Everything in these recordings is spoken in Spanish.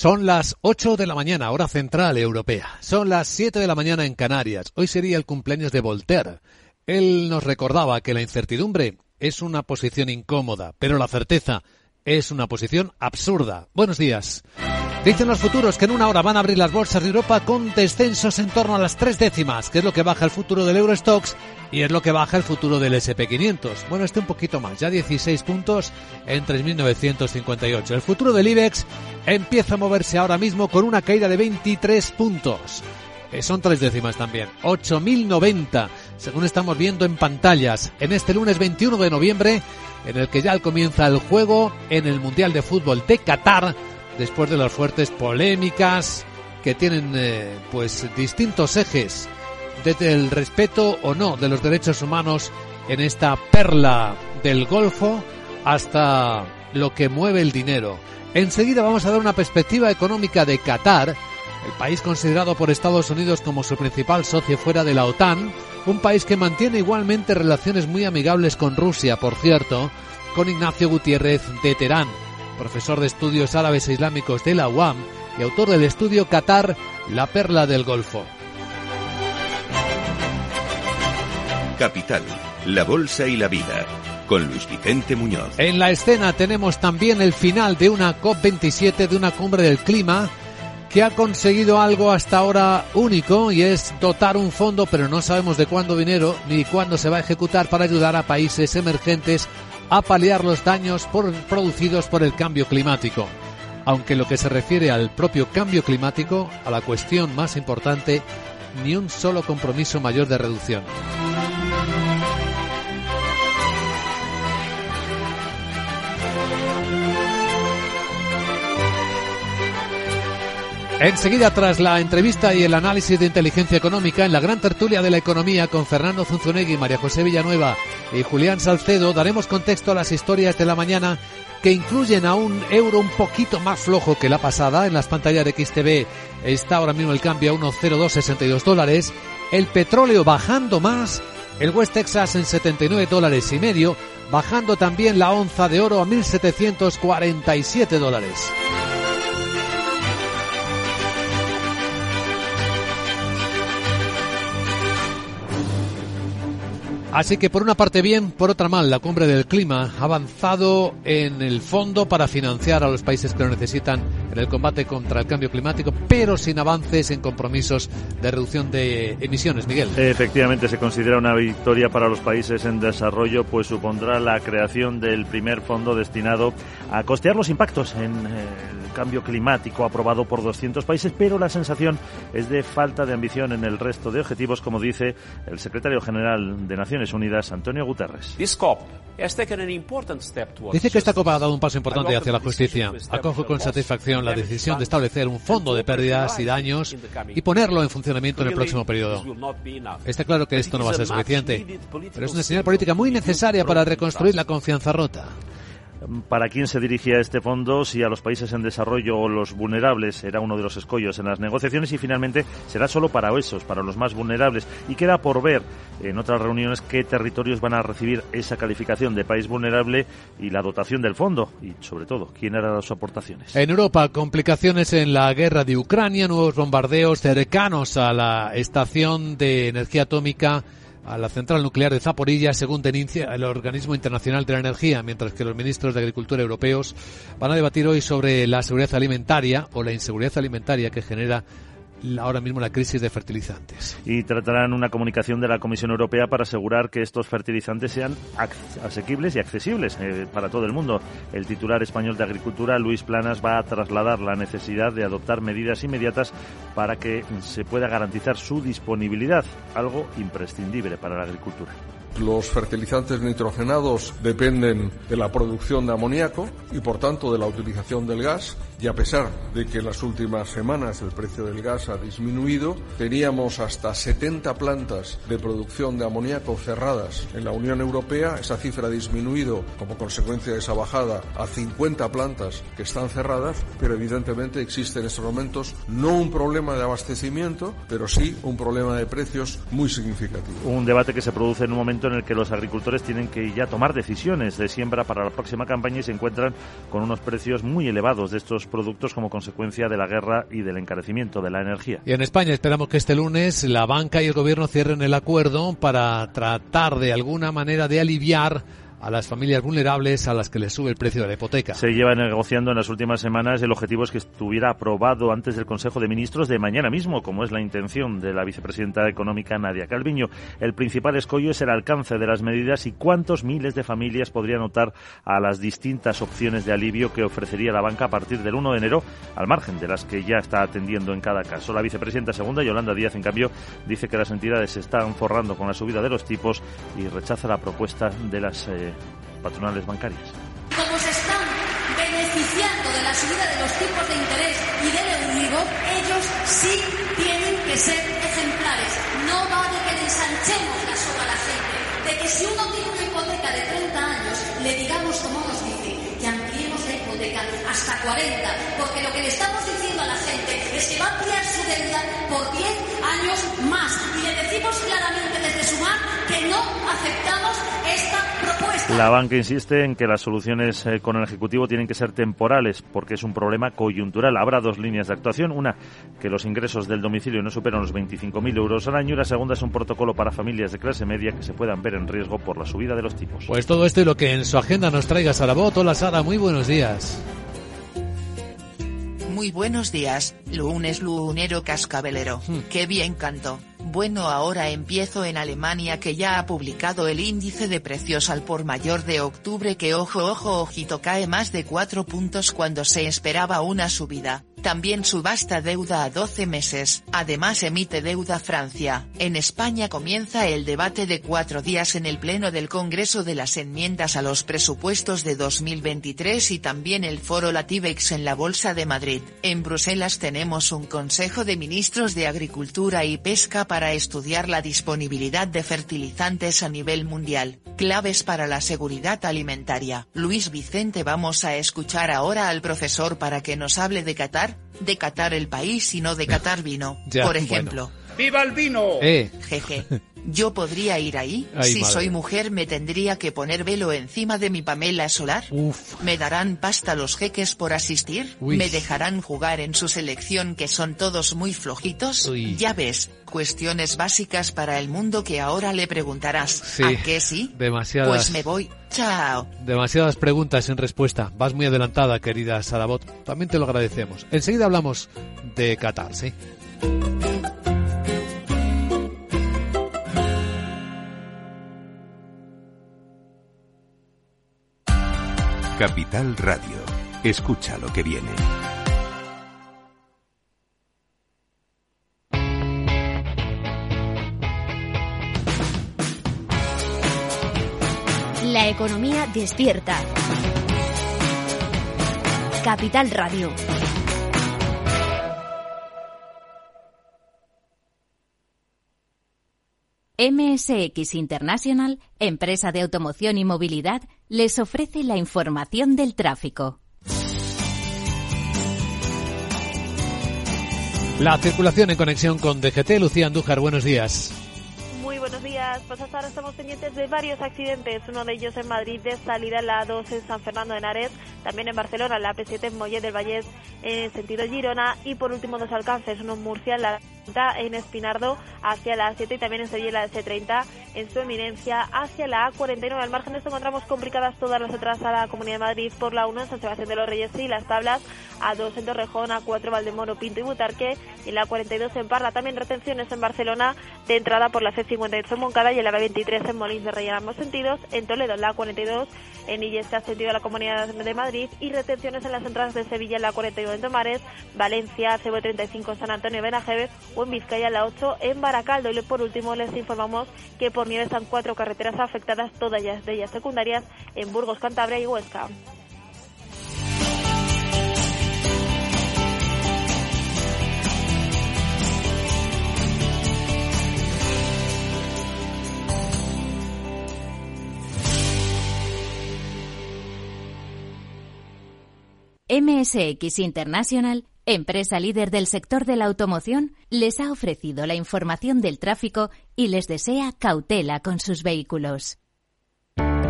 Son las 8 de la mañana, hora central europea. Son las 7 de la mañana en Canarias. Hoy sería el cumpleaños de Voltaire. Él nos recordaba que la incertidumbre es una posición incómoda, pero la certeza es una posición absurda. Buenos días. Dicen los futuros que en una hora van a abrir las bolsas de Europa con descensos en torno a las tres décimas, que es lo que baja el futuro del Eurostox y es lo que baja el futuro del SP500. Bueno, este un poquito más, ya 16 puntos en 3.958. El futuro del IBEX empieza a moverse ahora mismo con una caída de 23 puntos. Eh, son tres décimas también, 8.090, según estamos viendo en pantallas, en este lunes 21 de noviembre, en el que ya comienza el juego en el Mundial de Fútbol de Qatar, después de las fuertes polémicas que tienen eh, pues distintos ejes desde el respeto o no de los derechos humanos en esta perla del Golfo hasta lo que mueve el dinero. Enseguida vamos a dar una perspectiva económica de Qatar, el país considerado por Estados Unidos como su principal socio fuera de la OTAN, un país que mantiene igualmente relaciones muy amigables con Rusia, por cierto, con Ignacio Gutiérrez de Terán profesor de estudios árabes e islámicos de la UAM y autor del estudio Qatar, la perla del Golfo. Capital, la bolsa y la vida, con Luis Vicente Muñoz. En la escena tenemos también el final de una COP27, de una cumbre del clima, que ha conseguido algo hasta ahora único y es dotar un fondo, pero no sabemos de cuándo dinero ni cuándo se va a ejecutar para ayudar a países emergentes a paliar los daños producidos por el cambio climático. Aunque lo que se refiere al propio cambio climático, a la cuestión más importante, ni un solo compromiso mayor de reducción. Enseguida, tras la entrevista y el análisis de inteligencia económica en la gran tertulia de la economía con Fernando Zunzunegui, María José Villanueva y Julián Salcedo, daremos contexto a las historias de la mañana que incluyen a un euro un poquito más flojo que la pasada. En las pantallas de XTV está ahora mismo el cambio a 1,0262 dólares. El petróleo bajando más. El West Texas en 79 dólares y medio, bajando también la onza de oro a 1.747 dólares. Así que por una parte bien, por otra mal, la cumbre del clima ha avanzado en el fondo para financiar a los países que lo necesitan en el combate contra el cambio climático, pero sin avances en compromisos de reducción de emisiones. Miguel. Efectivamente, se considera una victoria para los países en desarrollo, pues supondrá la creación del primer fondo destinado a costear los impactos en el cambio climático aprobado por 200 países, pero la sensación es de falta de ambición en el resto de objetivos, como dice el secretario general de Naciones Unidas, Antonio Guterres. Dice que esta Copa ha dado un paso importante hacia la justicia. Acojo con satisfacción la decisión de establecer un fondo de pérdidas y daños y ponerlo en funcionamiento en el próximo periodo. Está claro que esto no va a ser suficiente, pero es una señal política muy necesaria para reconstruir la confianza rota para quién se dirigía este fondo, si a los países en desarrollo o los vulnerables era uno de los escollos en las negociaciones y finalmente será solo para esos, para los más vulnerables. Y queda por ver en otras reuniones qué territorios van a recibir esa calificación de país vulnerable y la dotación del fondo y sobre todo quién hará las aportaciones. En Europa, complicaciones en la guerra de Ucrania, nuevos bombardeos cercanos a la estación de energía atómica a la central nuclear de Zaporilla, según denuncia el Organismo Internacional de la Energía, mientras que los ministros de Agricultura europeos van a debatir hoy sobre la seguridad alimentaria o la inseguridad alimentaria que genera ahora mismo la crisis de fertilizantes. Y tratarán una comunicación de la Comisión Europea para asegurar que estos fertilizantes sean asequibles y accesibles eh, para todo el mundo. El titular español de Agricultura, Luis Planas, va a trasladar la necesidad de adoptar medidas inmediatas para que se pueda garantizar su disponibilidad, algo imprescindible para la agricultura. Los fertilizantes nitrogenados dependen de la producción de amoníaco y por tanto de la utilización del gas y a pesar de que en las últimas semanas el precio del gas ha disminuido, teníamos hasta 70 plantas de producción de amoníaco cerradas en la Unión Europea. Esa cifra ha disminuido como consecuencia de esa bajada a 50 plantas que están cerradas, pero evidentemente existe en estos momentos no un problema de abastecimiento, pero sí un problema de precios muy significativo. Un debate que se produce en un momento en el que los agricultores tienen que ya tomar decisiones de siembra para la próxima campaña y se encuentran con unos precios muy elevados de estos productos como consecuencia de la guerra y del encarecimiento de la energía. Y en España esperamos que este lunes la banca y el gobierno cierren el acuerdo para tratar de alguna manera de aliviar a las familias vulnerables a las que les sube el precio de la hipoteca. Se lleva negociando en las últimas semanas. El objetivo es que estuviera aprobado antes del Consejo de Ministros de mañana mismo, como es la intención de la vicepresidenta económica Nadia Calviño. El principal escollo es el alcance de las medidas y cuántos miles de familias podrían optar a las distintas opciones de alivio que ofrecería la banca a partir del 1 de enero, al margen de las que ya está atendiendo en cada caso. La vicepresidenta segunda, Yolanda Díaz, en cambio, dice que las entidades se están forrando con la subida de los tipos y rechaza la propuesta de las eh, patronales bancarias. Como se están beneficiando de la subida de los tipos de interés y del Euribor, ellos sí tienen que ser ejemplares. No vale que le ensanchemos la soga a la gente, de que si uno tiene una hipoteca de 30 años, le digamos como nos dice, que ampliemos la hipoteca hasta 40, porque lo que le estamos diciendo a la gente es que va a ampliar su deuda por 10 años más. Y le decimos claramente desde Sumar que no aceptamos esta. La banca insiste en que las soluciones eh, con el Ejecutivo tienen que ser temporales porque es un problema coyuntural. Habrá dos líneas de actuación. Una, que los ingresos del domicilio no superan los 25.000 euros al año y la segunda es un protocolo para familias de clase media que se puedan ver en riesgo por la subida de los tipos. Pues todo esto y lo que en su agenda nos traiga Sarabot. Hola Sara, muy buenos días. Muy buenos días, lunes lunero cascabelero. Qué bien canto. Bueno, ahora empiezo en Alemania que ya ha publicado el índice de precios al por mayor de octubre que ojo ojo ojito cae más de 4 puntos cuando se esperaba una subida. También subasta deuda a 12 meses. Además emite deuda Francia. En España comienza el debate de cuatro días en el Pleno del Congreso de las enmiendas a los presupuestos de 2023 y también el foro Latibex en la Bolsa de Madrid. En Bruselas tenemos un Consejo de Ministros de Agricultura y Pesca para estudiar la disponibilidad de fertilizantes a nivel mundial, claves para la seguridad alimentaria. Luis Vicente vamos a escuchar ahora al profesor para que nos hable de Qatar, de Qatar el país y no de Qatar vino, Ya, por bueno. ¡Viva el vino! Eh, Jeje. Yo podría ir ahí, Ay, si madre. soy mujer me tendría que poner velo encima de mi Pamela Solar. uf. ¿Me darán pasta los jeques por asistir? Uy. ¿Me dejarán jugar en su selección que son todos muy flojitos? Uy. Ya ves, cuestiones básicas para el mundo que ahora le preguntarás. Sí, ¿A qué sí? demasiadas. Pues me voy. Chao. Demasiadas preguntas sin respuesta. Vas muy adelantada, querida Sarabot. También te lo agradecemos. Enseguida hablamos de Qatar, ¿sí? Capital Radio. Escucha lo que viene. La economía despierta. Capital Radio. MSX International, empresa de automoción y movilidad, les ofrece la información del tráfico. La circulación en conexión con DGT. Lucía Andújar, buenos días. Muy buenos días. Pues hasta ahora estamos pendientes de varios accidentes. Uno de ellos en Madrid de salida en la A2 en San Fernando de Henares. También en Barcelona, la P7 en Mollet del Vallés en sentido Girona. Y por último dos alcances. Uno en Murcia en la 30 en Espinardo hacia la A7 y también en Sevilla la S30 en su eminencia hacia la A49. Al margen de esto encontramos complicadas todas las entradas a la Comunidad de Madrid por la 1 en San Sebastián de los Reyes y las tablas A2 en Torrejón, A4 Valdemoro, Pinto y Butarque y la 42 en Parla. También retenciones en Barcelona de entrada por la C58 en Moncada y en la B23 en Molins de Rey en ambos sentidos. En Toledo la 42 en Illescas sentido a la Comunidad de Madrid y retenciones en las entradas de Sevilla en la 41 en Tomares, Valencia, CB35 en San Antonio Benajeves en Vizcaya la 8 en Baracaldo. Y por último les informamos que por nieve están cuatro carreteras afectadas, todas de ellas secundarias, en Burgos, Cantabria y Huesca. MSX International, empresa líder del sector de la automoción, les ha ofrecido la información del tráfico y les desea cautela con sus vehículos.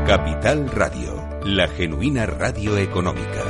Capital Radio, la genuina radio económica.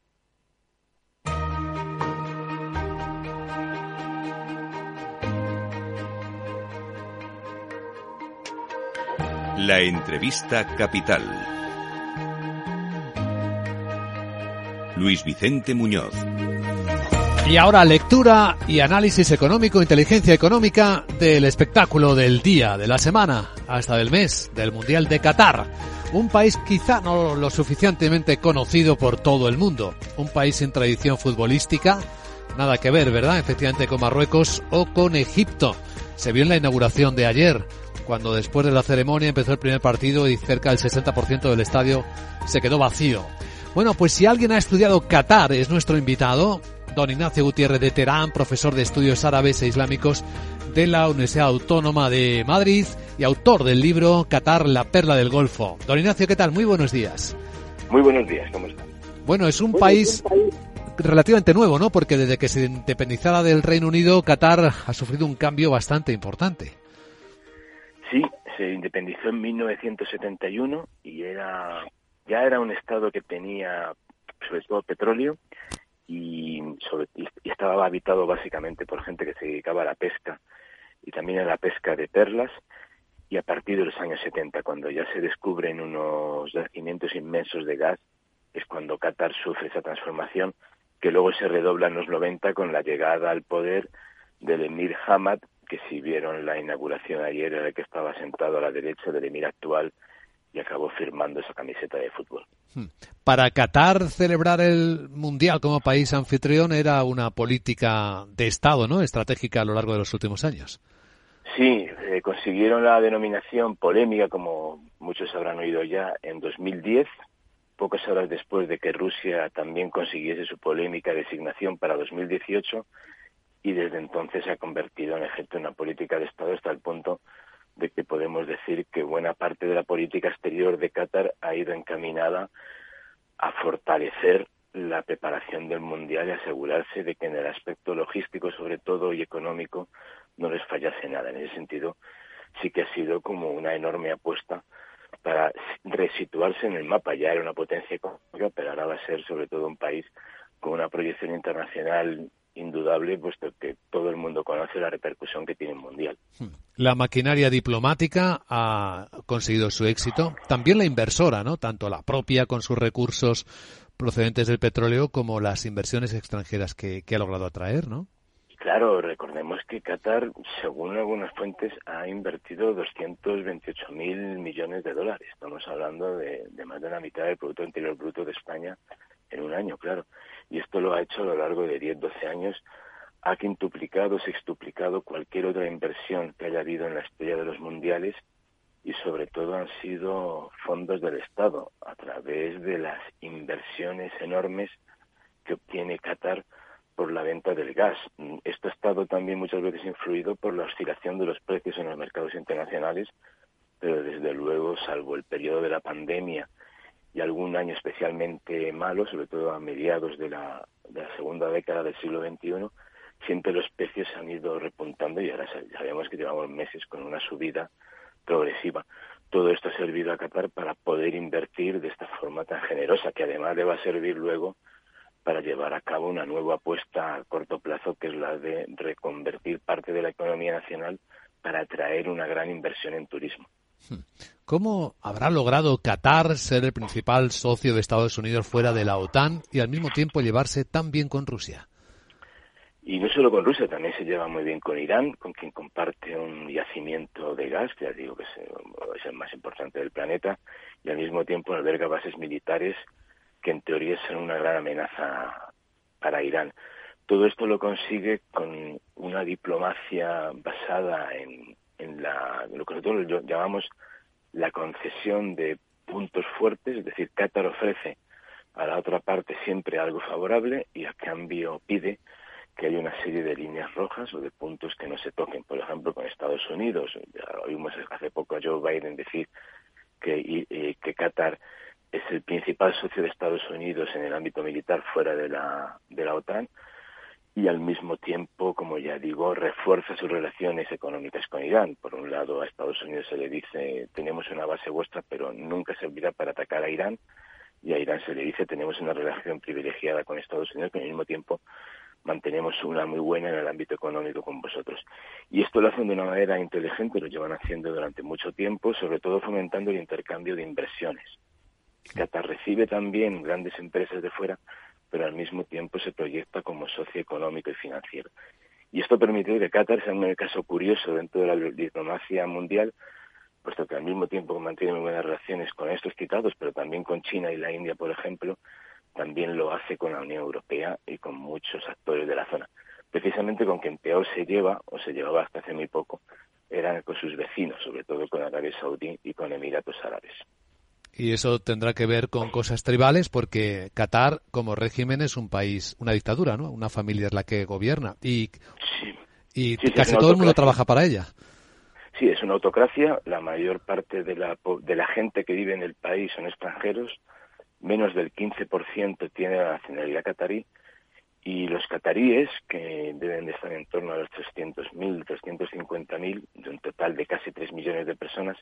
La entrevista capital. Luis Vicente Muñoz. Y ahora lectura y análisis económico, inteligencia económica del espectáculo del día, de la semana, hasta del mes, del Mundial de Qatar. Un país quizá no lo suficientemente conocido por todo el mundo. Un país sin tradición futbolística. Nada que ver, ¿verdad? Efectivamente con Marruecos o con Egipto. Se vio en la inauguración de ayer cuando después de la ceremonia empezó el primer partido y cerca del 60% del estadio se quedó vacío. Bueno, pues si alguien ha estudiado Qatar es nuestro invitado, don Ignacio Gutiérrez de Terán, profesor de estudios árabes e islámicos de la Universidad Autónoma de Madrid y autor del libro Qatar, la perla del Golfo. Don Ignacio, ¿qué tal? Muy buenos días. Muy buenos días, ¿cómo están? Bueno, es un país relativamente nuevo, ¿no? Porque desde que se independizara del Reino Unido, Qatar ha sufrido un cambio bastante importante. Se independizó en 1971 y era ya era un estado que tenía sobre todo petróleo y, sobre, y estaba habitado básicamente por gente que se dedicaba a la pesca y también a la pesca de perlas y a partir de los años 70 cuando ya se descubren unos yacimientos inmensos de gas es cuando Qatar sufre esa transformación que luego se redobla en los 90 con la llegada al poder del emir Hamad que si vieron la inauguración ayer era el que estaba sentado a la derecha del emir actual y acabó firmando esa camiseta de fútbol. Hmm. Para Qatar celebrar el Mundial como país anfitrión era una política de Estado, ¿no? Estratégica a lo largo de los últimos años. Sí, eh, consiguieron la denominación polémica, como muchos habrán oído ya, en 2010, pocas horas después de que Rusia también consiguiese su polémica designación para 2018 y desde entonces se ha convertido en efecto en una política de Estado hasta el punto de que podemos decir que buena parte de la política exterior de Qatar ha ido encaminada a fortalecer la preparación del Mundial y asegurarse de que en el aspecto logístico, sobre todo, y económico, no les fallase nada. En ese sentido, sí que ha sido como una enorme apuesta para resituarse en el mapa. Ya era una potencia económica, pero ahora va a ser sobre todo un país con una proyección internacional indudable, puesto que todo el mundo conoce la repercusión que tiene el Mundial. Hmm. La maquinaria diplomática ha conseguido su éxito, también la inversora, ¿no? Tanto la propia con sus recursos procedentes del petróleo como las inversiones extranjeras que, ha logrado atraer, ¿no? Claro, recordemos que Qatar, según algunas fuentes, ha invertido 228 mil millones de dólares. Estamos hablando de, de más de la mitad del Producto Interior Bruto de España en un año, claro y esto lo ha hecho a lo largo de 10, 12 años, ha quintuplicado, sextuplicado cualquier otra inversión que haya habido en la historia de los mundiales y sobre todo han sido fondos del Estado a través de las inversiones enormes que obtiene Qatar por la venta del gas. Esto ha estado también muchas veces influido por la oscilación de los precios en los mercados internacionales, pero desde luego, salvo el periodo de la pandemia y algún año especialmente malo, sobre todo a mediados de la, de la segunda década del siglo XXI, siempre los precios han ido repuntando y ahora sabemos que llevamos meses con una subida progresiva. Todo esto ha servido a Qatar para poder invertir de esta forma tan generosa, que además le va a servir luego para llevar a cabo una nueva apuesta a corto plazo, que es la de reconvertir parte de la economía nacional para atraer una gran inversión en turismo. ¿Cómo habrá logrado Qatar ser el principal socio de Estados Unidos fuera de la OTAN y al mismo tiempo llevarse tan bien con Rusia? Y no solo con Rusia, también se lleva muy bien con Irán, con quien comparte un yacimiento de gas, que ya digo que es, el más importante del planeta, y al mismo tiempo alberga bases militares que en teoría son una gran amenaza para Irán. Todo esto lo consigue con una diplomacia basada en, en la, lo que nosotros llamamos la concesión de puntos fuertes, es decir, Qatar ofrece a la otra parte siempre algo favorable y a cambio pide que hay una serie de líneas rojas o de puntos que no se toquen. Por ejemplo, con Estados Unidos, ya oímos hace poco a Joe Biden decir que, eh, que Qatar es el principal socio de Estados Unidos en el ámbito militar fuera de la, de la OTAN y al mismo tiempo, como ya digo, refuerza sus relaciones económicas con Irán. Por un lado, a Estados Unidos se le dice tenemos una base vuestra, pero nunca servirá para atacar a Irán. Y a Irán se le dice tenemos una relación privilegiada con Estados Unidos, pero al mismo tiempo mantenemos una muy buena en el ámbito económico con vosotros. Y esto lo hacen de una manera inteligente, lo llevan haciendo durante mucho tiempo, sobre todo fomentando el intercambio de inversiones. Qatar recibe también grandes empresas de fuera, pero al mismo tiempo se proyecta como socio económico y financiero. Y esto permite que Qatar sea un caso curioso dentro de la diplomacia mundial, puesto que al mismo tiempo mantiene muy buenas relaciones con estos citados, pero también con China y la India, por ejemplo, también lo hace con la Unión Europea y con muchos actores de la zona. Precisamente con quien peor se lleva, o se llevaba hasta hace muy poco, eran con sus vecinos, sobre todo con Arabia Saudí y con Emiratos Árabes. Y eso tendrá que ver con cosas tribales, porque Qatar, como régimen, es un país, una dictadura, ¿no? Una familia es la que gobierna. Y, y casi todo el mundo trabaja para ella. Sí, es una autocracia. La mayor parte de la, de la gente que vive en el país son extranjeros menos del 15% tiene la nacionalidad catarí y los cataríes, que deben de estar en torno a los 300.000, 350.000, de un total de casi 3 millones de personas,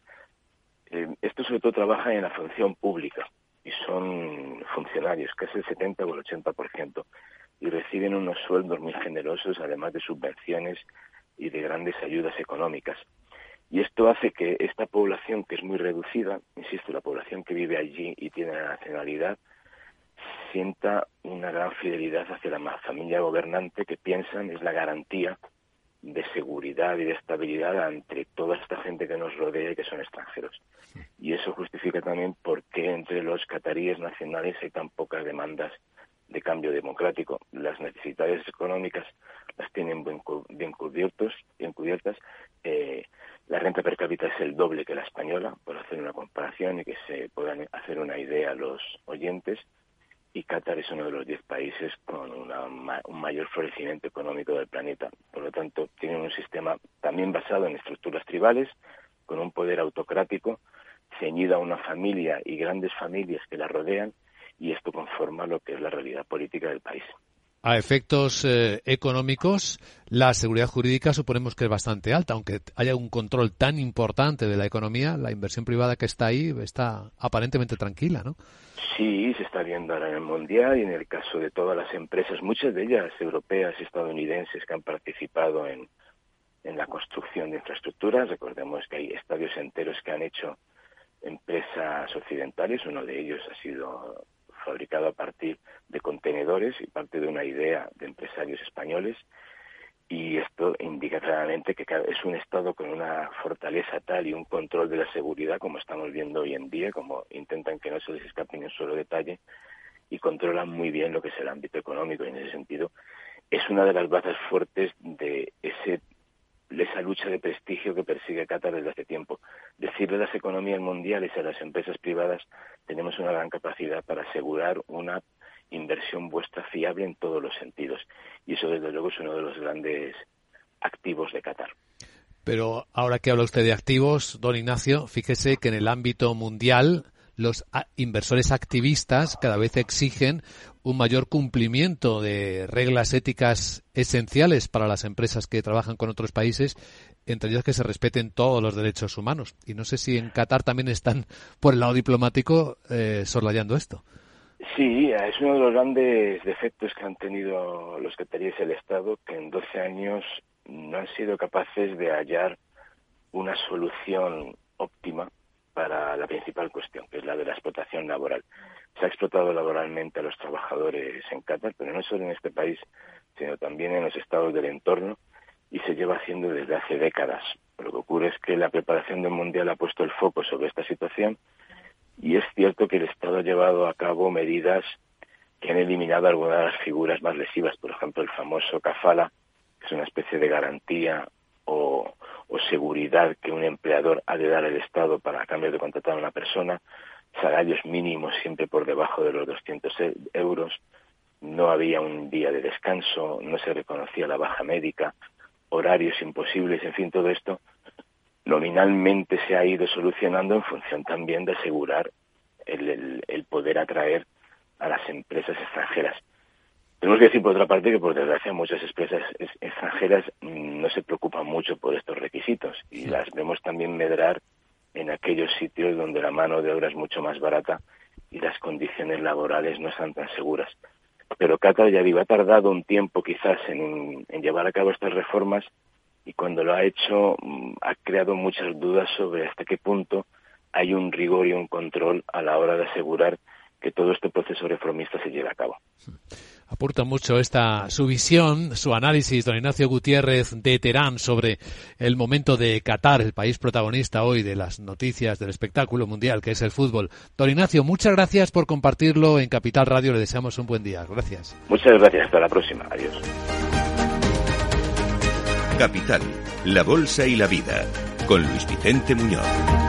eh, esto sobre todo trabaja en la función pública y son funcionarios, casi el 70 o el 80%, y reciben unos sueldos muy generosos, además de subvenciones y de grandes ayudas económicas. Y esto hace que esta población, que es muy reducida, insisto, la población que vive allí y tiene la nacionalidad, sienta una gran fidelidad hacia la familia gobernante que piensan es la garantía de seguridad y de estabilidad ante toda esta gente que nos rodea y que son extranjeros. Y eso justifica también por qué entre los cataríes nacionales hay tan pocas demandas de cambio democrático. Las necesidades económicas las tienen bien, cubiertos, bien cubiertas. Eh, la renta per cápita es el doble que la española, por hacer una comparación y que se puedan hacer una idea los oyentes. Y Qatar es uno de los diez países con un mayor florecimiento económico del planeta. Por lo tanto, tienen un sistema también basado en estructuras tribales, con un poder autocrático, ceñido a una familia y grandes familias que la rodean, y esto conforma lo que es la realidad política del país. A efectos eh, económicos, la seguridad jurídica suponemos que es bastante alta, aunque haya un control tan importante de la economía, la inversión privada que está ahí está aparentemente tranquila, ¿no? Sí, se está viendo ahora en el mundial y en el caso de todas las empresas, muchas de ellas europeas y estadounidenses que han participado en, en la construcción de infraestructuras. Recordemos que hay estadios enteros que han hecho empresas occidentales, uno de ellos ha sido fabricado a partir de contenedores y parte de una idea de empresarios españoles. Y esto indica claramente que es un Estado con una fortaleza tal y un control de la seguridad, como estamos viendo hoy en día, como intentan que no se les escape ni un solo detalle, y controlan muy bien lo que es el ámbito económico. Y en ese sentido, es una de las bazas fuertes de ese esa lucha de prestigio que persigue Qatar desde hace tiempo. Decirle a las economías mundiales y a las empresas privadas tenemos una gran capacidad para asegurar una inversión vuestra fiable en todos los sentidos. Y eso, desde luego, es uno de los grandes activos de Qatar. Pero ahora que habla usted de activos, don Ignacio, fíjese que en el ámbito mundial los inversores activistas cada vez exigen un mayor cumplimiento de reglas éticas esenciales para las empresas que trabajan con otros países, entre ellos que se respeten todos los derechos humanos. Y no sé si en Qatar también están, por el lado diplomático, eh, sorlayando esto. Sí, es uno de los grandes defectos que han tenido los qataríes el Estado, que en 12 años no han sido capaces de hallar una solución óptima la principal cuestión, que es la de la explotación laboral. Se ha explotado laboralmente a los trabajadores en Qatar, pero no solo en este país, sino también en los estados del entorno, y se lleva haciendo desde hace décadas. Lo que ocurre es que la preparación del Mundial ha puesto el foco sobre esta situación y es cierto que el Estado ha llevado a cabo medidas que han eliminado algunas de las figuras más lesivas, por ejemplo, el famoso kafala, que es una especie de garantía o, seguridad que un empleador ha de dar al Estado para a cambio de contratar a una persona, salarios mínimos siempre por debajo de los 200 e, euros, no había un día de descanso, no se reconocía la baja médica, horarios imposibles, en fin, todo esto nominalmente se ha ido solucionando en función también de asegurar el, el, poder atraer a las empresas extranjeras. Tenemos que decir, por otra parte, que por desgracia muchas empresas extranjeras no se preocupan mucho por estos requisitos y las vemos también medrar en aquellos sitios donde la mano de obra es mucho más barata y las condiciones laborales no están tan seguras. Pero Qatar ya digo, ha tardado un tiempo quizás en, en llevar a cabo estas reformas y cuando lo ha hecho mm, ha creado muchas dudas sobre hasta qué punto hay un rigor y un control a la hora de asegurar que todo este proceso reformista se lleve a cabo. Aporta mucho esta su visión, su análisis, don Ignacio Gutiérrez de Terán sobre el momento de Qatar, el país protagonista hoy de las noticias del espectáculo mundial que es el fútbol. Don Ignacio, muchas gracias por compartirlo en Capital Radio. Le deseamos un buen día. Gracias. Muchas gracias. Hasta la próxima. Adiós. Capital, la Bolsa y la Vida, con Luis Vicente Muñoz.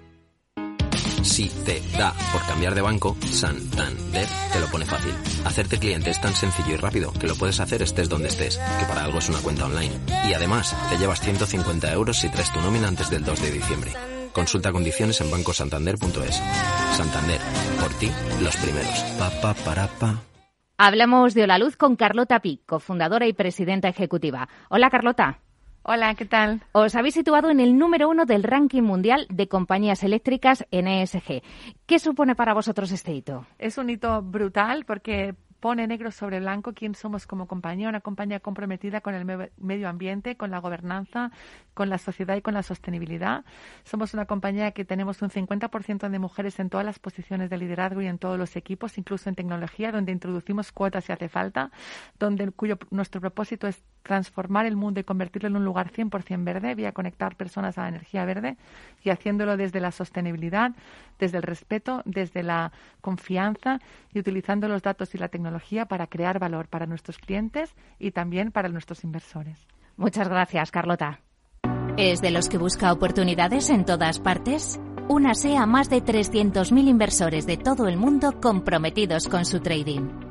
Si te da por cambiar de banco, Santander te lo pone fácil. Hacerte cliente es tan sencillo y rápido que lo puedes hacer estés donde estés, que para algo es una cuenta online. Y además, te llevas 150 euros si traes tu nómina antes del 2 de diciembre. Consulta condiciones en bancosantander.es. Santander, por ti, los primeros. Pa, pa, para, pa. Hablamos de Luz con Carlota Pic, cofundadora y presidenta ejecutiva. Hola, Carlota. Hola, ¿qué tal? Os habéis situado en el número uno del ranking mundial de compañías eléctricas en ESG. ¿Qué supone para vosotros este hito? Es un hito brutal porque pone negro sobre blanco quién somos como compañía, una compañía comprometida con el medio ambiente, con la gobernanza, con la sociedad y con la sostenibilidad. Somos una compañía que tenemos un 50% de mujeres en todas las posiciones de liderazgo y en todos los equipos, incluso en tecnología, donde introducimos cuotas si hace falta, donde cuyo nuestro propósito es transformar el mundo y convertirlo en un lugar 100% verde, vía conectar personas a la energía verde y haciéndolo desde la sostenibilidad, desde el respeto, desde la confianza y utilizando los datos y la tecnología para crear valor para nuestros clientes y también para nuestros inversores. Muchas gracias, Carlota. ¿Es de los que busca oportunidades en todas partes? Únase a más de 300.000 inversores de todo el mundo comprometidos con su trading.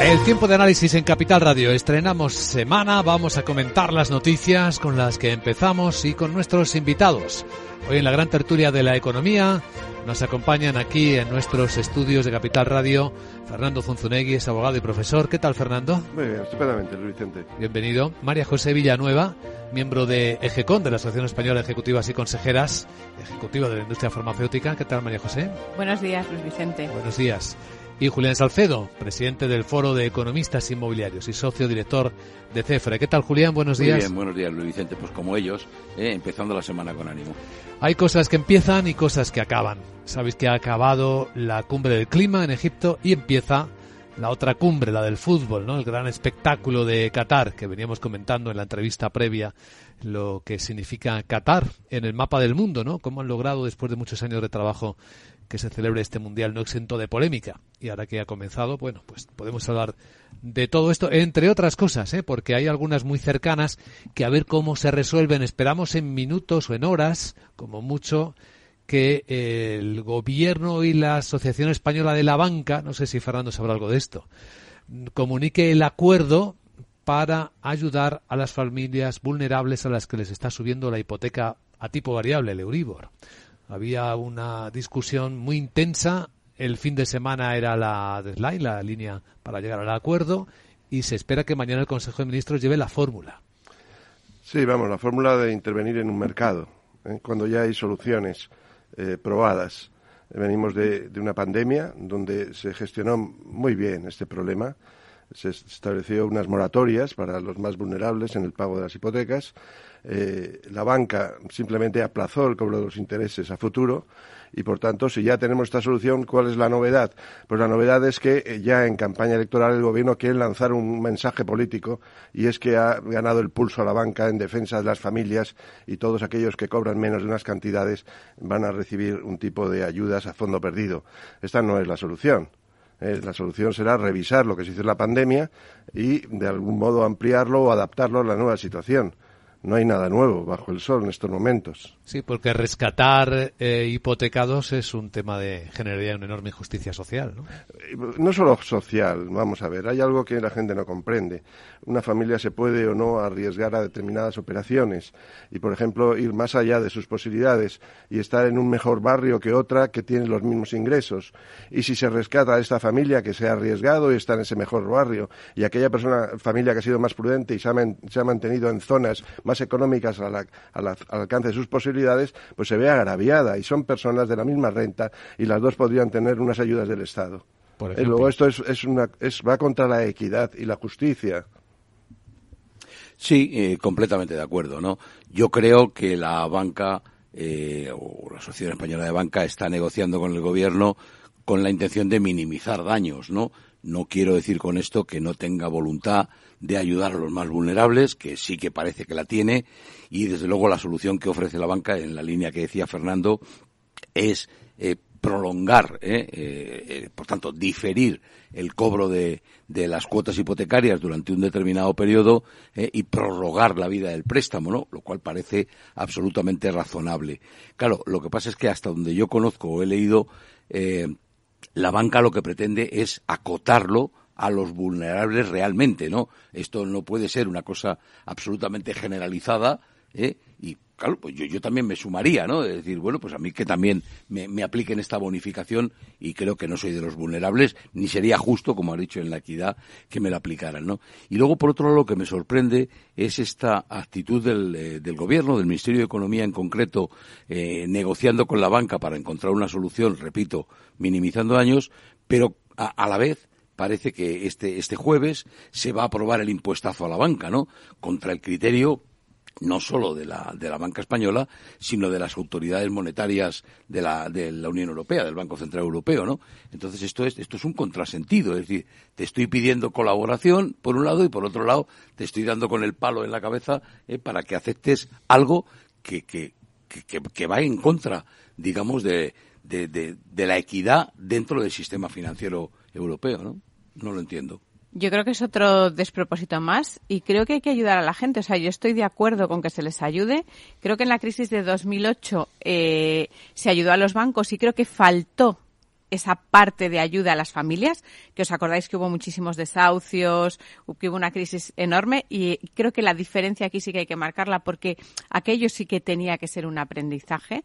El tiempo de análisis en Capital Radio. Estrenamos semana, vamos a comentar las noticias con las que empezamos y con nuestros invitados. Hoy en la gran tertulia de la economía nos acompañan aquí en nuestros estudios de Capital Radio Fernando Zunzunegui, es abogado y profesor. ¿Qué tal, Fernando? Muy bien, estupendamente, Luis Vicente. Bienvenido. María José Villanueva, miembro de EGECON, de la Asociación Española de Ejecutivas y Consejeras, ejecutiva de la industria farmacéutica. ¿Qué tal, María José? Buenos días, Luis Vicente. Buenos días y Julián Salcedo, presidente del Foro de Economistas Inmobiliarios y socio director de CEFRE. ¿Qué tal, Julián? Buenos días. Muy bien, buenos días, Luis Vicente. Pues como ellos, eh, empezando la semana con ánimo. Hay cosas que empiezan y cosas que acaban. Sabéis que ha acabado la cumbre del clima en Egipto y empieza la otra cumbre, la del fútbol, ¿no? El gran espectáculo de Qatar que veníamos comentando en la entrevista previa lo que significa Qatar en el mapa del mundo, ¿no? Cómo han logrado después de muchos años de trabajo que se celebre este mundial no exento de polémica. Y ahora que ha comenzado, bueno, pues podemos hablar de todo esto, entre otras cosas, ¿eh? porque hay algunas muy cercanas que a ver cómo se resuelven. Esperamos en minutos o en horas, como mucho, que el gobierno y la Asociación Española de la Banca, no sé si Fernando sabrá algo de esto, comunique el acuerdo para ayudar a las familias vulnerables a las que les está subiendo la hipoteca a tipo variable, el Euribor. Había una discusión muy intensa. El fin de semana era la deadline, la línea para llegar al acuerdo, y se espera que mañana el Consejo de Ministros lleve la fórmula. Sí, vamos, la fórmula de intervenir en un mercado, ¿eh? cuando ya hay soluciones eh, probadas. Venimos de, de, una pandemia donde se gestionó muy bien este problema. Se estableció unas moratorias para los más vulnerables en el pago de las hipotecas eh, la banca simplemente aplazó el cobro de los intereses a futuro y, por tanto, si ya tenemos esta solución, ¿cuál es la novedad? Pues la novedad es que eh, ya en campaña electoral el Gobierno quiere lanzar un mensaje político y es que ha ganado el pulso a la banca en defensa de las familias y todos aquellos que cobran menos de unas cantidades van a recibir un tipo de ayudas a fondo perdido. Esta no es la solución. Eh, la solución será revisar lo que se hizo en la pandemia y, de algún modo, ampliarlo o adaptarlo a la nueva situación no hay nada nuevo bajo el sol en estos momentos. Sí, porque rescatar eh, hipotecados es un tema de generaría una enorme injusticia social, ¿no? Eh, no solo social, vamos a ver, hay algo que la gente no comprende. Una familia se puede o no arriesgar a determinadas operaciones y, por ejemplo, ir más allá de sus posibilidades y estar en un mejor barrio que otra que tiene los mismos ingresos. Y si se rescata a esta familia que se ha arriesgado y está en ese mejor barrio y aquella persona, familia que ha sido más prudente y se ha, se ha mantenido en zonas más económicas al alcance de sus posibilidades, pues se ve agraviada y son personas de la misma renta y las dos podrían tener unas ayudas del Estado. Y luego esto es, una, es, va contra la equidad y la justicia. Sí, eh, completamente de acuerdo, ¿no? Yo creo que la banca eh, o la Asociación Española de Banca está negociando con el gobierno con la intención de minimizar daños, ¿no? No quiero decir con esto que no tenga voluntad de ayudar a los más vulnerables, que sí que parece que la tiene, y desde luego la solución que ofrece la banca, en la línea que decía Fernando, es eh, prolongar, eh, eh, por tanto, diferir el cobro de, de, las cuotas hipotecarias durante un determinado periodo y prorrogar la vida del préstamo, ¿no? Lo cual parece absolutamente razonable. Claro, lo que pasa es que hasta donde yo conozco o he leído, la banca lo que pretende es acotarlo a los vulnerables realmente, ¿no? Esto no puede ser una cosa absolutamente generalizada, ¿eh? Y claro, pues yo, yo también me sumaría, ¿no? De decir, bueno, pues a mí que también me, me, apliquen esta bonificación y creo que no soy de los vulnerables, ni sería justo, como ha dicho en la equidad, que me la aplicaran, ¿no? Y luego, por otro lado, lo que me sorprende es esta actitud del, eh, del gobierno, del Ministerio de Economía en concreto, eh, negociando con la banca para encontrar una solución, repito, minimizando daños, pero a la vez parece que este, este jueves se va a aprobar el impuestazo a la banca, ¿no? Contra el criterio no solo de la, de la banca española, sino de las autoridades monetarias de la, de la Unión Europea, del Banco Central Europeo, ¿no? Entonces esto es, esto es un contrasentido, es decir, te estoy pidiendo colaboración por un lado y por otro lado te estoy dando con el palo en la cabeza eh, para que aceptes algo que, que, que, que va en contra, digamos, de, de, de, de la equidad dentro del sistema financiero europeo, ¿no? No lo entiendo. Yo creo que es otro despropósito más y creo que hay que ayudar a la gente. O sea, yo estoy de acuerdo con que se les ayude. Creo que en la crisis de 2008 eh, se ayudó a los bancos y creo que faltó esa parte de ayuda a las familias, que os acordáis que hubo muchísimos desahucios, que hubo una crisis enorme y creo que la diferencia aquí sí que hay que marcarla porque aquello sí que tenía que ser un aprendizaje,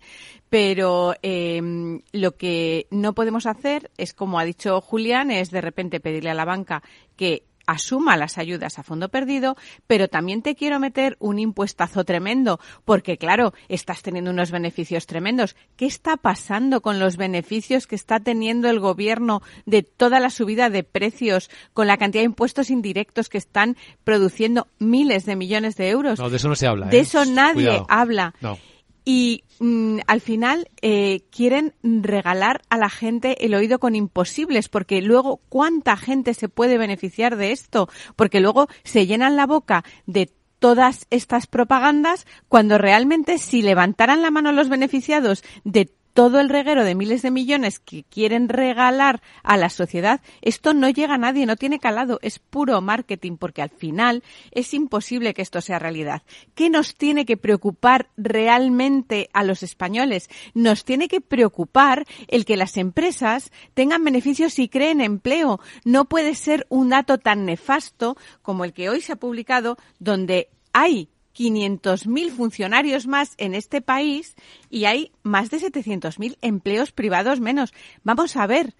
pero em, lo que no podemos hacer es, como ha dicho Julián, es de repente pedirle a la banca que asuma las ayudas a fondo perdido, pero también te quiero meter un impuestazo tremendo, porque claro, estás teniendo unos beneficios tremendos. ¿Qué está pasando con los beneficios que está teniendo el gobierno de toda la subida de precios, con la cantidad de impuestos indirectos que están produciendo miles de millones de euros? No, de eso no se habla. De ¿eh? eso nadie Cuidado. habla. No. Y mm, al final eh, quieren regalar a la gente el oído con imposibles, porque luego cuánta gente se puede beneficiar de esto, porque luego se llenan la boca de todas estas propagandas cuando realmente si levantaran la mano los beneficiados de todo el reguero de miles de millones que quieren regalar a la sociedad, esto no llega a nadie, no tiene calado, es puro marketing, porque al final es imposible que esto sea realidad. ¿Qué nos tiene que preocupar realmente a los españoles? Nos tiene que preocupar el que las empresas tengan beneficios y creen empleo. No puede ser un dato tan nefasto como el que hoy se ha publicado, donde hay 500.000 funcionarios más en este país y hay más de 700.000 empleos privados menos. Vamos a ver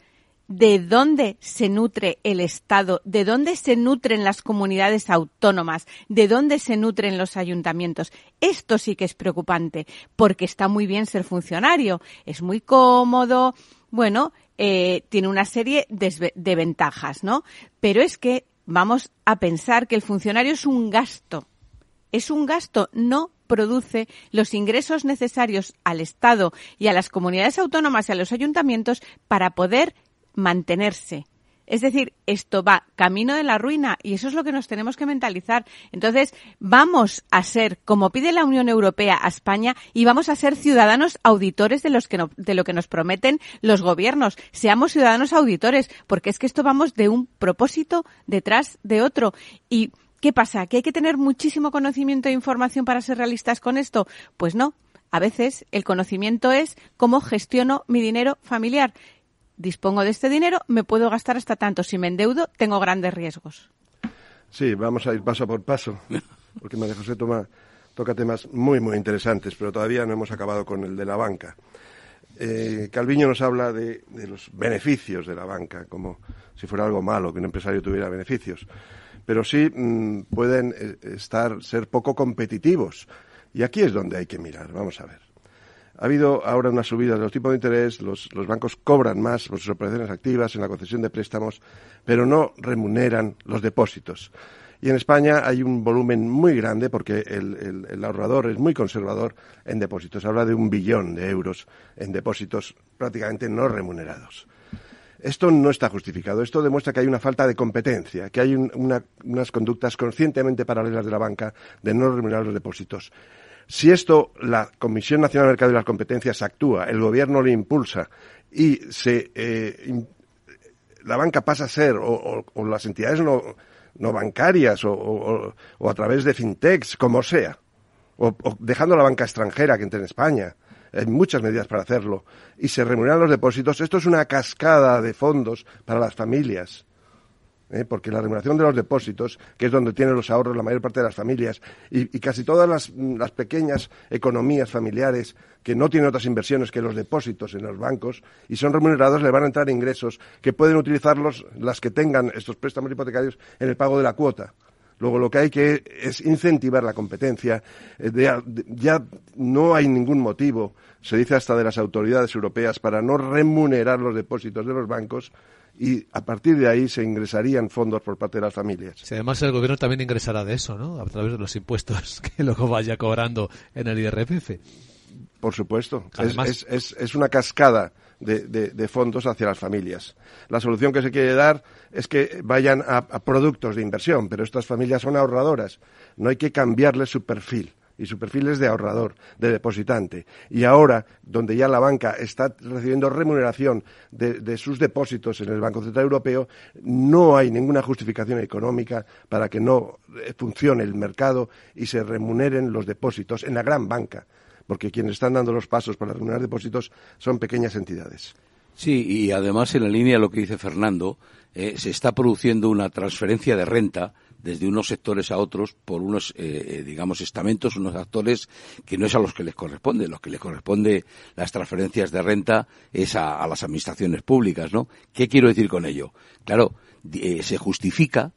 de dónde se nutre el Estado, de dónde se nutren las comunidades autónomas, de dónde se nutren los ayuntamientos. Esto sí que es preocupante, porque está muy bien ser funcionario, es muy cómodo, bueno, eh, tiene una serie de, de ventajas, ¿no? Pero es que vamos a pensar que el funcionario es un gasto es un gasto, no produce los ingresos necesarios al Estado y a las comunidades autónomas y a los ayuntamientos para poder mantenerse. Es decir, esto va camino de la ruina y eso es lo que nos tenemos que mentalizar. Entonces, vamos a ser, como pide la Unión Europea a España, y vamos a ser ciudadanos auditores de, lo que nos prometen los gobiernos. Seamos ciudadanos auditores, porque es que esto vamos de un propósito detrás de otro. Y ¿Qué pasa? ¿Que hay que tener muchísimo conocimiento e información para ser realistas con esto? Pues no. A veces el conocimiento es cómo gestiono mi dinero familiar. Dispongo de este dinero, me puedo gastar hasta tanto. Si me endeudo, tengo grandes riesgos. Sí, vamos a ir paso por paso, porque María José toma, toca temas muy, muy interesantes, pero todavía no hemos acabado con el de la banca. Eh, Calviño nos habla de, de los beneficios de la banca, como si fuera algo malo que un empresario tuviera beneficios. Pero sí mm, pueden eh, estar, ser poco competitivos. Y aquí es donde hay que mirar. Vamos a ver. Ha habido ahora una subida de los tipos de interés, los, bancos cobran más por sus operaciones activas en la concesión de préstamos, pero no remuneran los depósitos. Y en España hay un volumen muy grande porque el, el- el ahorrador es muy conservador en depósitos. Habla de un billón de euros en depósitos prácticamente no remunerados. Esto no está justificado. Esto demuestra que hay una falta de competencia, que hay un- una- unas conductas conscientemente paralelas de la banca de no remunerar los depósitos. Si esto la Comisión Nacional del Mercado y las Competencias actúa, el Gobierno le impulsa y se, eh, la banca pasa a ser, o, las entidades no, bancarias, o, a través de fintechs, como sea, o, dejando la banca extranjera que entre en España. Hay muchas medidas para hacerlo. Y se remuneran los depósitos. Esto es una cascada de fondos para las familias. ¿eh? Porque la remuneración de los depósitos, que es donde tienen los ahorros la mayor parte de las familias, y, casi todas las, las pequeñas economías familiares que no tienen otras inversiones que los depósitos en los bancos y son remunerados, le van a entrar ingresos que pueden utilizarlos las que tengan estos préstamos hipotecarios en el pago de la cuota. Luego lo que hay que es incentivar la competencia. Eh, de- de- ya no hay ningún motivo, se dice hasta de las autoridades europeas, para no remunerar los depósitos de los bancos y a partir de ahí se ingresarían fondos por parte de las familias. Si además el gobierno también ingresará de eso, ¿no? A través de los impuestos que luego vaya cobrando en el IRPF. Por supuesto. Es, Además- es, es, es una cascada de, fondos hacia las familias. La solución que se quiere dar es que vayan a, a productos de inversión, pero estas familias son ahorradoras. No hay que cambiarles su perfil. y su perfil es de ahorrador, de depositante. Y ahora, donde ya la banca está recibiendo remuneración de, sus depósitos en el Banco Central Europeo, no hay ninguna justificación económica para que no eh, funcione el mercado y se remuneren los depósitos en la gran banca, porque quienes están dando los pasos para remunerar depósitos son pequeñas entidades. Sí, y además en la línea de lo que dice Fernando, eh, se está produciendo una transferencia de renta desde unos sectores a otros por unos, eh, eh, digamos, estamentos, unos actores que no es a los que les corresponde. Los que les corresponde las transferencias de renta es a, las administraciones públicas, ¿no? ¿Qué quiero decir con ello? Claro, se justifica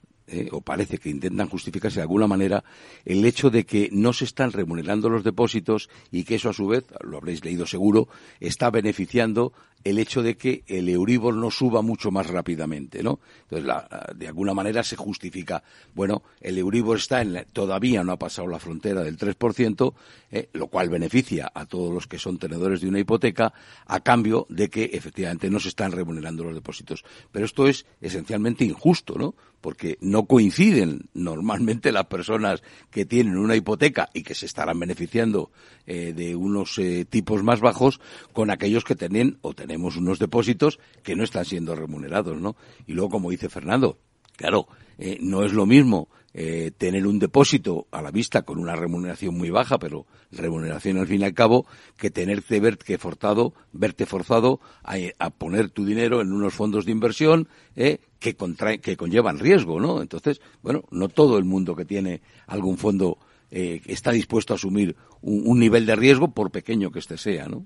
o parece que intentan justificarse de alguna manera el hecho de que no se están remunerando los depósitos y que eso a su vez, lo habréis leído seguro, está beneficiando el hecho de que el Euribor no suba mucho más rápidamente, ¿no? Entonces, de alguna manera se justifica, bueno, el Euribor está en todavía no ha pasado la frontera del 3%, eh, lo cual beneficia a todos los que son tenedores de una hipoteca, a cambio de que efectivamente no se están remunerando los depósitos. Pero esto es esencialmente injusto, ¿no? Porque no coinciden normalmente las personas que tienen una hipoteca y que se estarán beneficiando eh, de unos eh, tipos más bajos con aquellos que tienen o tenemos unos depósitos que no están siendo remunerados, ¿no? Y luego, como dice Fernando, claro, eh, no es lo mismo eh, tener un depósito a la vista con una remuneración muy baja, pero remuneración al fin y al cabo, que tenerte verte forzado, verte forzado a, poner tu dinero en unos fondos de inversión eh, que, que conllevan riesgo, ¿no? Entonces, bueno, no todo el mundo que tiene algún fondo está dispuesto a asumir un, nivel de riesgo, por pequeño que este sea, ¿no?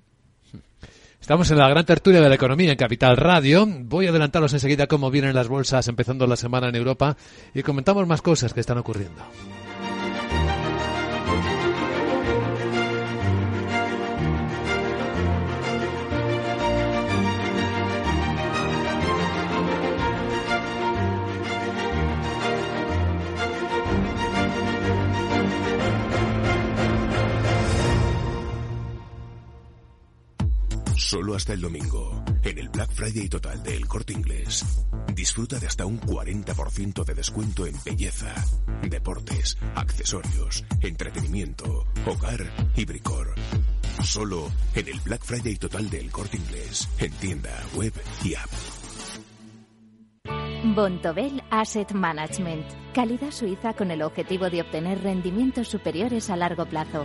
Estamos en la gran tertulia de la economía en Capital Radio. Voy a adelantaros enseguida cómo vienen las bolsas empezando la semana en Europa y comentamos más cosas que están ocurriendo. Solo hasta el domingo, en el Black Friday total del Corte Inglés. Disfruta de hasta un 40% de descuento en belleza, deportes, accesorios, entretenimiento, hogar y bricor. Solo en el Black Friday total del Corte Inglés, en tienda, web y app. Bontobel Asset Management. Calidad suiza con el objetivo de obtener rendimientos superiores a largo plazo.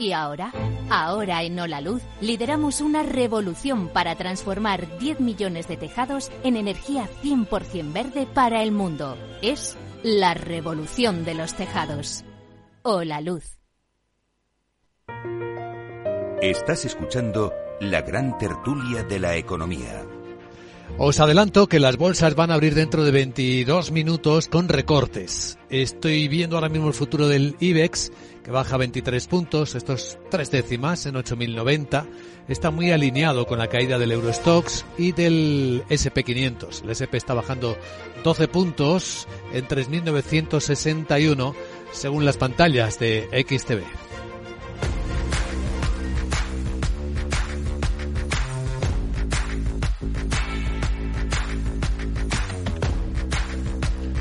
Y ahora, ahora en Ola Luz, lideramos una revolución para transformar 10 millones de tejados en energía 100% verde para el mundo. Es la revolución de los tejados. Hola Luz. Estás escuchando la gran tertulia de la economía. Os adelanto que las bolsas van a abrir dentro de 22 minutos con recortes. Estoy viendo ahora mismo el futuro del IBEX que baja 23 puntos, estos tres décimas en 8.090. Está muy alineado con la caída del Eurostox y del SP500. El SP está bajando 12 puntos en 3.961 según las pantallas de XTV.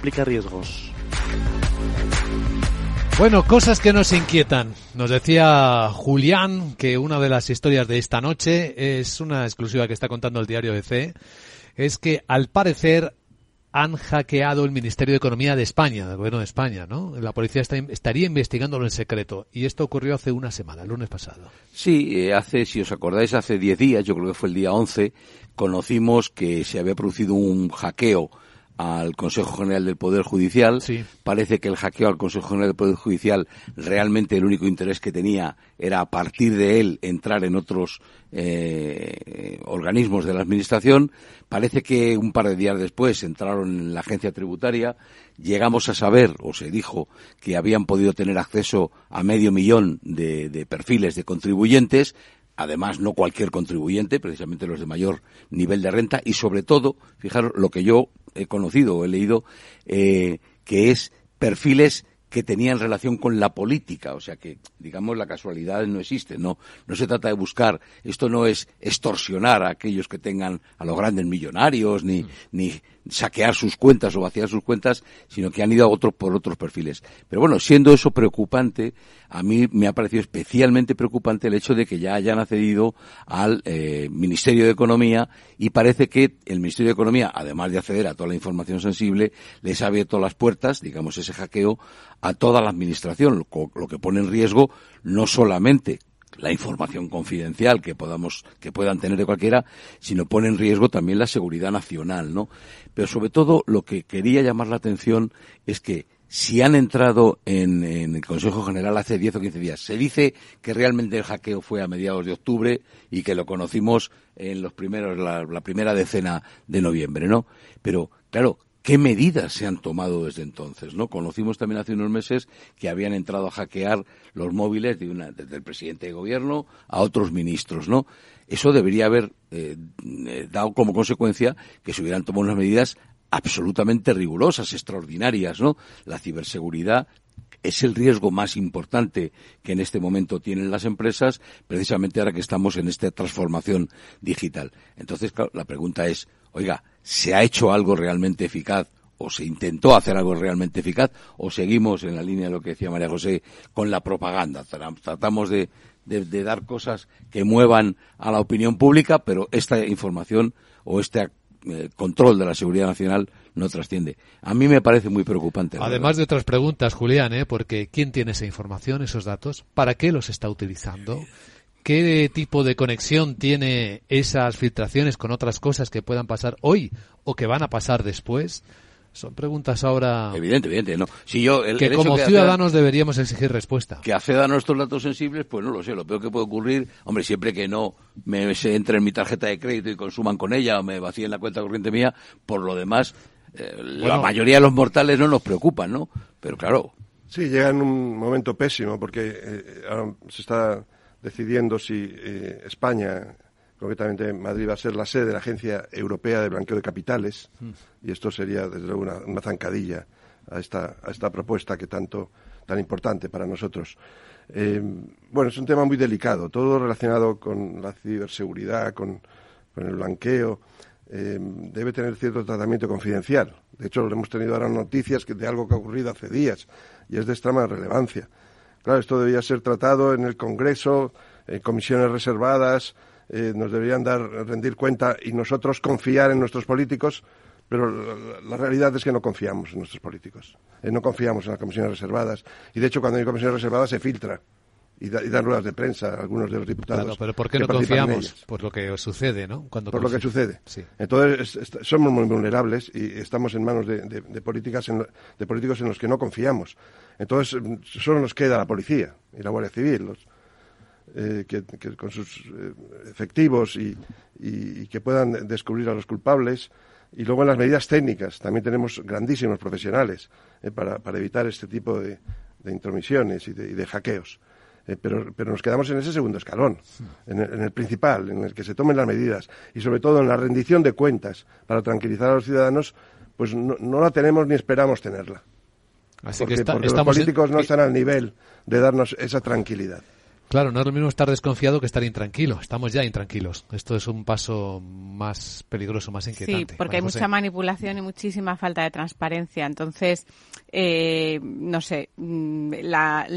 implica riesgos. Bueno, cosas que nos inquietan. Nos decía Julián que una de las historias de esta noche es una exclusiva que está contando el diario DC, es que al parecer han hackeado el Ministerio de Economía de España, del Gobierno de España, ¿no? La policía está, estaría investigándolo en secreto. Y esto ocurrió hace una semana, el lunes pasado. Sí, eh, hace, si os acordáis, hace 10 días, yo creo que fue el día 11, conocimos que se había producido un hackeo al Consejo General del Poder Judicial. Parece que el hackeo al Consejo General del Poder Judicial realmente el único interés que tenía era a partir de él entrar en otros eh, organismos de la Administración. Parece que un par de días después entraron en la agencia tributaria. Llegamos a saber, o se dijo, que habían podido tener acceso a medio millón de, de perfiles de contribuyentes además no cualquier contribuyente, precisamente los de mayor nivel de renta, y sobre todo, fijaros, lo que yo he conocido o he leído, eh, que es perfiles que tenían relación con la política, o sea que, digamos, la casualidad no existe, no, no se trata de buscar, esto no es extorsionar a aquellos que tengan a los grandes millonarios, ni, ni saquear sus cuentas o vaciar sus cuentas, sino que han ido a otros por otros perfiles. Pero bueno, siendo eso preocupante, a mí me ha parecido especialmente preocupante el hecho de que ya hayan accedido al eh, Ministerio de Economía y parece que el Ministerio de Economía, además de acceder a toda la información sensible, les ha abierto las puertas, digamos, ese hackeo a toda la administración, lo, lo que pone en riesgo no solamente la información confidencial que podamos que puedan tener de cualquiera, sino pone en riesgo también la seguridad nacional, ¿no? Pero sobre todo lo que quería llamar la atención es que si han entrado en, el Consejo General hace 10 o 15 días, se dice que realmente el hackeo fue a mediados de octubre y que lo conocimos en los primeros, la, la primera decena de noviembre, ¿no? Pero, claro, qué medidas se han tomado desde entonces, ¿no? Conocimos también hace unos meses que habían entrado a hackear los móviles de desde el presidente de gobierno a otros ministros, ¿no? Eso debería haber eh, eh, dado como consecuencia que se hubieran tomado unas medidas absolutamente rigurosas, extraordinarias, ¿no? La ciberseguridad es el riesgo más importante que en este momento tienen las empresas, precisamente ahora que estamos en esta transformación digital. Entonces, claro, la pregunta es, oiga, ¿se ha hecho algo realmente eficaz o se intentó hacer algo realmente eficaz o seguimos en la línea de lo que decía María José con la propaganda? Tratamos de, dar cosas que muevan a la opinión pública, pero esta información o este eh, control de la seguridad nacional no trasciende. A mí me parece muy preocupante. Además de otras preguntas, Julián, ¿eh? porque ¿quién tiene esa información, esos datos? ¿Para qué los está utilizando? ¿Qué tipo de conexión tiene esas filtraciones con otras cosas que puedan pasar hoy o que van a pasar después? Son preguntas ahora. Evidente, evidente, no. Si yo, el, que como ciudadanos deberíamos exigir respuesta. Que acceda a nuestros datos sensibles, pues no lo sé. Lo peor que puede ocurrir, hombre, siempre que no me se entre en mi tarjeta de crédito y consuman con ella o me vacíen la cuenta corriente mía, por lo demás, eh, la mayoría de los mortales no nos preocupan, ¿no? Pero claro. Sí, llega en un momento pésimo porque eh, ahora se está decidiendo si eh, España, concretamente Madrid, va a ser la sede de la Agencia Europea de Blanqueo de Capitales, mm. y esto sería, desde luego, una, zancadilla a esta, a esta propuesta que tanto tan importante para nosotros. Eh, bueno, es un tema muy delicado, todo relacionado con la ciberseguridad, con, el blanqueo, eh, debe tener cierto tratamiento confidencial. De hecho, hemos tenido ahora noticias de algo que ha ocurrido hace días y es de extrema relevancia. Claro, esto debía ser tratado en el Congreso, en comisiones reservadas, eh, nos deberían dar, rendir cuenta y nosotros confiar en nuestros políticos, pero la, realidad es que no confiamos en nuestros políticos. Eh, no confiamos en las comisiones reservadas. Y de hecho, cuando hay comisiones reservadas se filtra y, dan ruedas de prensa algunos de los diputados. Claro, pero ¿por qué no confiamos? Por lo que sucede, ¿no? Cuando por lo que sucede. Entonces, somos muy vulnerables y estamos en manos de, políticas de políticos en los que no confiamos. Entonces, solo nos queda la policía y la Guardia Civil, los, eh, que, con sus eh, efectivos y, que puedan descubrir a los culpables. Y luego en las medidas técnicas también tenemos grandísimos profesionales eh, para, para, evitar este tipo de, intromisiones y de hackeos. Eh, pero, pero nos quedamos en ese segundo escalón, en el, principal, en el que se tomen las medidas y sobre todo en la rendición de cuentas para tranquilizar a los ciudadanos, pues no, la tenemos ni esperamos tenerla. Así porque, que los políticos no están al nivel de darnos esa tranquilidad. Claro, no es lo mismo estar desconfiado que estar intranquilo. Estamos ya intranquilos. Esto es un paso más peligroso, más inquietante. Sí, porque hay mucha manipulación y muchísima falta de transparencia. Entonces, eh, no sé, mm, la,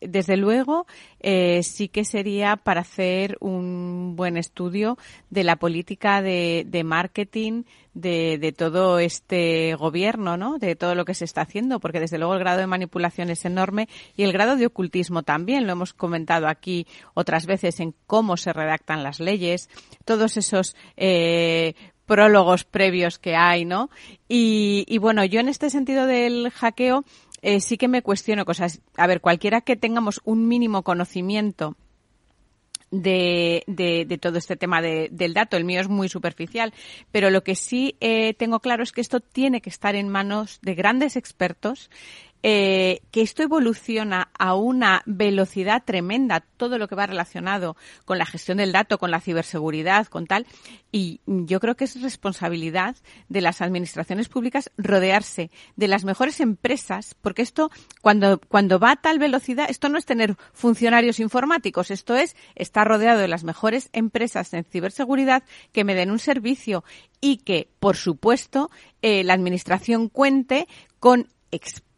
desde luego, eh, sí que sería para hacer un buen estudio de la política de, marketing de, de, todo este gobierno, ¿no? De todo lo que se está haciendo, porque desde luego el grado de manipulación es enorme y el grado de ocultismo también. Lo hemos comentado aquí otras veces en cómo se redactan las leyes, todos esos eh, prólogos previos que hay, ¿no? Y, y bueno, yo en este sentido del hackeo eh, sí que me cuestiono cosas. A ver, cualquiera que tengamos un mínimo conocimiento de, de, de, todo este tema de, del dato. El mío es muy superficial, pero lo que sí eh, tengo claro es que esto tiene que estar en manos de grandes expertos eh, que esto evoluciona a una velocidad tremenda, todo lo que va relacionado con la gestión del dato, con la ciberseguridad, con tal. Y yo creo que es responsabilidad de las administraciones públicas rodearse de las mejores empresas, porque esto, cuando, cuando va a tal velocidad, esto no es tener funcionarios informáticos, esto es estar rodeado de las mejores empresas en ciberseguridad que me den un servicio y que, por supuesto, eh, la administración cuente con expertos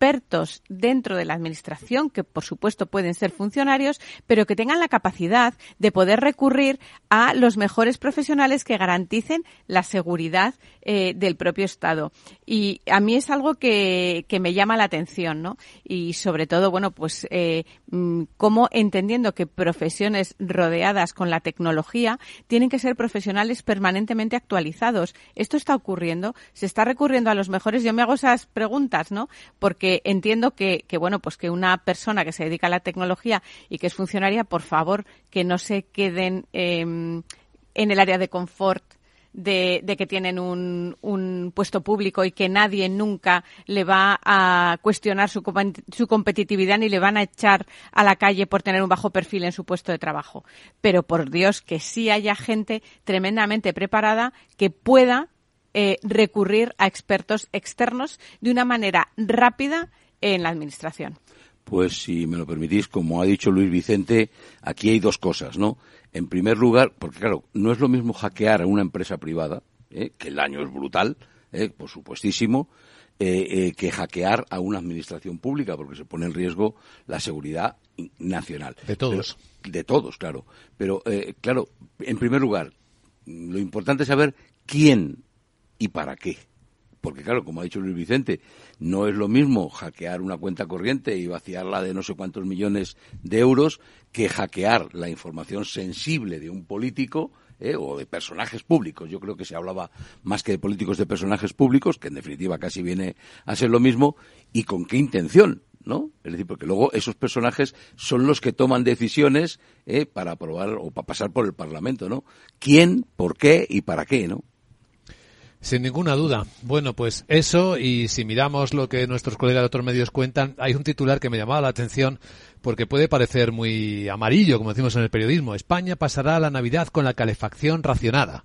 dentro de la administración, que por supuesto pueden ser funcionarios, pero que tengan la capacidad de poder recurrir a los mejores profesionales que garanticen la seguridad eh, del propio Estado. Y a mí es algo que, que, me llama la atención, ¿no? Y sobre todo, bueno, pues eh, mm, cómo entendiendo que profesiones rodeadas con la tecnología tienen que ser profesionales permanentemente actualizados. Esto está ocurriendo, se está recurriendo a los mejores. Yo me hago esas preguntas, ¿no? Porque entiendo que, que bueno, pues que una persona que se dedica a la tecnología y que es funcionaria, por favor, que no se queden eh, en el área de confort de, de, que tienen un, un, puesto público y que nadie nunca le va a cuestionar su, su, competitividad ni le van a echar a la calle por tener un bajo perfil en su puesto de trabajo. Pero por Dios que sí haya gente tremendamente preparada que pueda eh, recurrir a expertos externos de una manera rápida en la Administración. Pues si me lo permitís, como ha dicho Luis Vicente, aquí hay dos cosas, ¿no? En primer lugar, porque claro, no es lo mismo hackear a una empresa privada, ¿eh? que el daño es brutal, ¿eh? por supuestísimo, eh, que hackear a una administración pública, porque se pone en riesgo la seguridad nacional. De todos. Pero, de todos, claro. Pero, claro, en primer lugar, lo importante es saber quién y para qué. Porque claro, como ha dicho Luis Vicente, no es lo mismo hackear una cuenta corriente y vaciarla de no sé cuántos millones de euros que hackear la información sensible de un político ¿eh? o de personajes públicos. Yo creo que se hablaba más que de políticos de personajes públicos, que en definitiva casi viene a ser lo mismo, y con qué intención. ¿no? Es decir, porque luego esos personajes son los que toman decisiones ¿eh? para aprobar o para pasar por el Parlamento, ¿no? ¿Quién, por qué y para qué, ¿no? Sin ninguna duda. Bueno, pues eso, y si miramos lo que nuestros colegas de otros medios cuentan, hay un titular que me llamaba la atención porque puede parecer muy amarillo, como decimos en el periodismo. España pasará la Navidad con la calefacción racionada.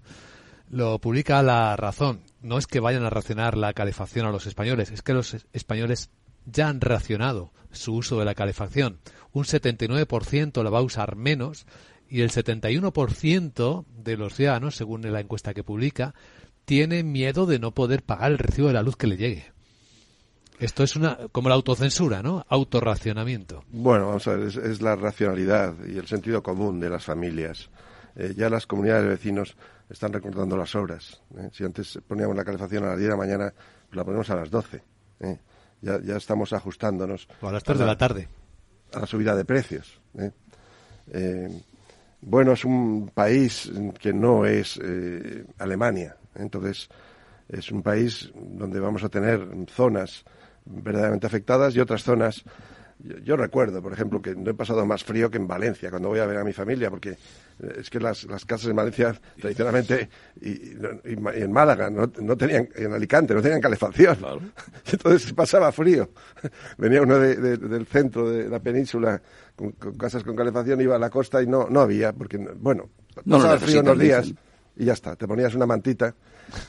Lo publica La Razón. No es que vayan a racionar la calefacción a los españoles, es que los españoles ya han racionado su uso de la calefacción. Un 79% la va a usar menos y el 71% de los ciudadanos, según la encuesta que publica, tiene miedo de no poder pagar el recibo de la luz que le llegue. Esto es una como la autocensura, ¿no? Autorracionamiento. Bueno, vamos a ver, es, es la racionalidad y el sentido común de las familias. Eh, ya las comunidades de vecinos están recortando las horas. ¿eh? Si antes poníamos la calefacción a las 10 de la mañana, pues la ponemos a las 12. ¿eh? Ya, ya estamos ajustándonos. O a las 3 de la tarde. A la subida de precios. bueno, es un país que no es Alemania. Entonces, es un país donde vamos a tener zonas verdaderamente afectadas y otras zonas. Yo, yo, recuerdo, por ejemplo, que no he pasado más frío que en Valencia cuando voy a ver a mi familia, porque es que las, las casas en Valencia tradicionalmente y, y, y en Málaga no, no, tenían, en Alicante no tenían calefacción. Claro. Entonces pasaba frío. Venía uno de, de, del centro de la península con, con, casas con calefacción, iba a la costa y no, no había, porque, bueno, pasaba no frío unos días y ya está, te ponías una mantita.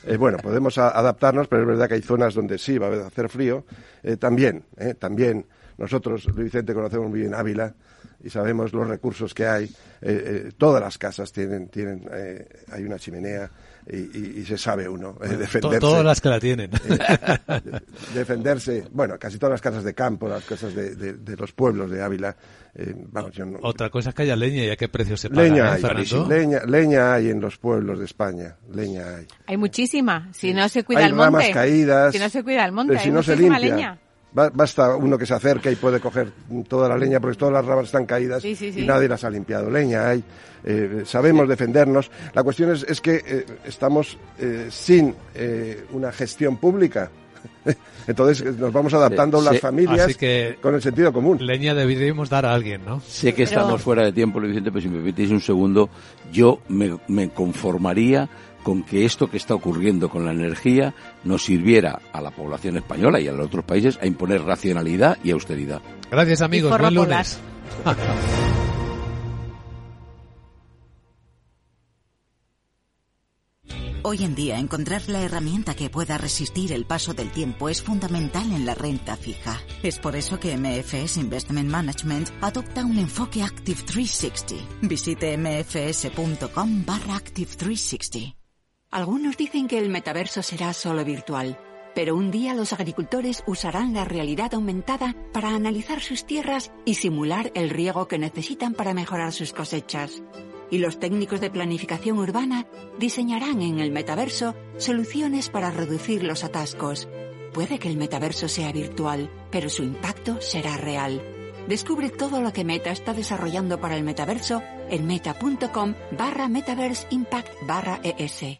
Eh, bueno, podemos adaptarnos, pero es verdad que hay zonas donde sí va a hacer frío. Eh, también, eh, también nosotros, Luis Vicente, conocemos muy bien Ávila, y sabemos los recursos que hay. todas las casas tienen, tienen hay una chimenea y, se sabe uno defenderse. Todas las que la tienen. defenderse, bueno, casi todas las casas de campo, las casas de, de, los pueblos de Ávila. vamos, Otra cosa es que haya leña y a qué precio se paga. Leña hay, leña, leña hay en los pueblos de España, leña hay. Hay muchísima, si no se cuida el monte. ramas caídas. Si no se cuida el monte, si no se limpia. Leña. Basta uno que se acerque y puede coger toda la leña porque todas las ramas están caídas y nadie las ha limpiado. Leña hay, eh, sabemos defendernos. La cuestión es, es que eh, estamos eh, sin una gestión pública. Entonces nos vamos adaptando las familias con el sentido común. Leña deberíamos dar a alguien, ¿no? Sé que estamos fuera de tiempo, Luis Vicente, pero si me permitís un segundo, yo me, me conformaría con que esto que está ocurriendo con la energía nos sirviera a la población española y a los otros países a imponer racionalidad y austeridad. Gracias amigos, buen lunes. Hoy en día encontrar la herramienta que pueda resistir el paso del tiempo es fundamental en la renta fija. Es por eso que MFS Investment Management adopta un enfoque Active 360. Visite mfs.com barra Active 360. Algunos dicen que el metaverso será solo virtual, pero un día los agricultores usarán la realidad aumentada para analizar sus tierras y simular el riego que necesitan para mejorar sus cosechas. Y los técnicos de planificación urbana diseñarán en el metaverso soluciones para reducir los atascos. Puede que el metaverso sea virtual, pero su impacto será real. Descubre todo lo que Meta está desarrollando para el metaverso en meta.com barra metaverse impact barra es.